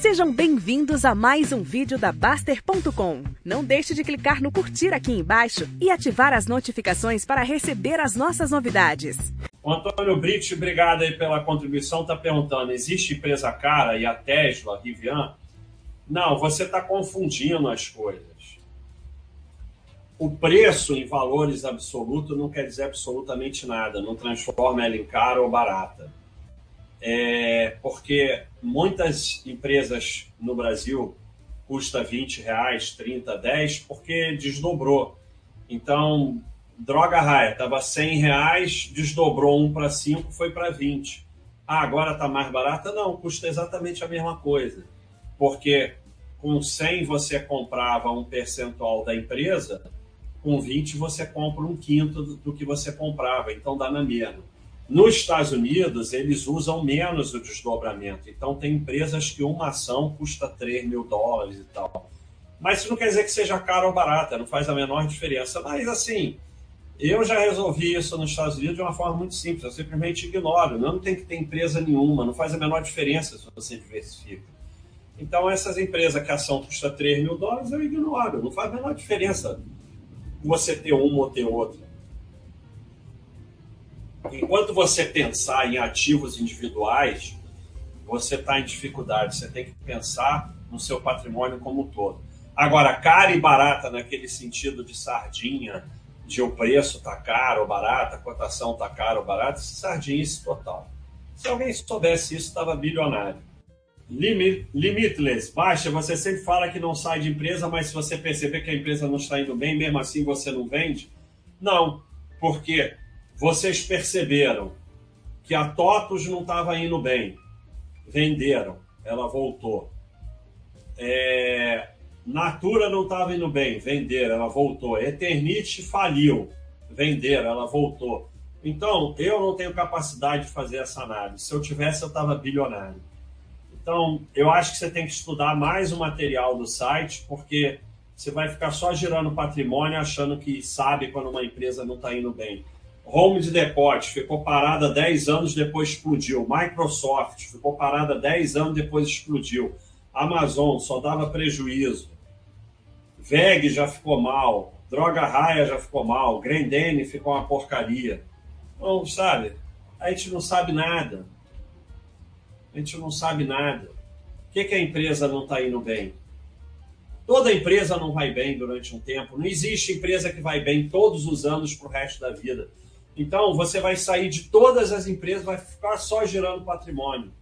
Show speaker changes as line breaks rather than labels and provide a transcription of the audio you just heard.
Sejam bem-vindos a mais um vídeo da Baster.com. Não deixe de clicar no curtir aqui embaixo e ativar as notificações para receber as nossas novidades.
O Antônio Brito, obrigado aí pela contribuição, está perguntando, existe empresa cara e a Tesla, Rivian? Não, você está confundindo as coisas. O preço em valores absolutos não quer dizer absolutamente nada, não transforma ela em cara ou barata é, porque muitas empresas no Brasil custa 20 reais, 30, 10, porque desdobrou. Então, droga raia, estava 100 reais, desdobrou um para 5, foi para 20. Ah, agora está mais barata? Não, custa exatamente a mesma coisa. Porque com 100 você comprava um percentual da empresa, com 20 você compra um quinto do que você comprava, então dá na mesma. Nos Estados Unidos, eles usam menos o desdobramento. Então, tem empresas que uma ação custa 3 mil dólares e tal. Mas isso não quer dizer que seja caro ou barata, não faz a menor diferença. Mas, assim, eu já resolvi isso nos Estados Unidos de uma forma muito simples. Eu simplesmente ignoro. Não tem que ter empresa nenhuma, não faz a menor diferença se você diversifica. Então, essas empresas que a ação custa 3 mil dólares, eu ignoro. Não faz a menor diferença você ter uma ou ter outra enquanto você pensar em ativos individuais, você está em dificuldade. Você tem que pensar no seu patrimônio como um todo. Agora, cara e barata naquele sentido de sardinha, de o preço tá caro ou barato, a cotação tá caro ou barata, sardinice total. Se alguém soubesse isso, estava bilionário. Limitless, baixa, você sempre fala que não sai de empresa, mas se você perceber que a empresa não está indo bem, mesmo assim você não vende? Não, porque vocês perceberam que a TOTUS não estava indo bem. Venderam, ela voltou. É... Natura não estava indo bem, venderam, ela voltou. Eternite faliu, venderam, ela voltou. Então, eu não tenho capacidade de fazer essa análise. Se eu tivesse, eu estava bilionário. Então, eu acho que você tem que estudar mais o material do site, porque você vai ficar só girando patrimônio achando que sabe quando uma empresa não está indo bem. Home de Depot ficou parada 10 anos, depois explodiu. Microsoft ficou parada 10 anos, depois explodiu. Amazon só dava prejuízo. VEG já ficou mal. Droga Raia já ficou mal. Grendene ficou uma porcaria. Então, sabe? A gente não sabe nada. A gente não sabe nada. Por que, que a empresa não está indo bem? Toda empresa não vai bem durante um tempo. Não existe empresa que vai bem todos os anos para o resto da vida. Então, você vai sair de todas as empresas, vai ficar só gerando patrimônio.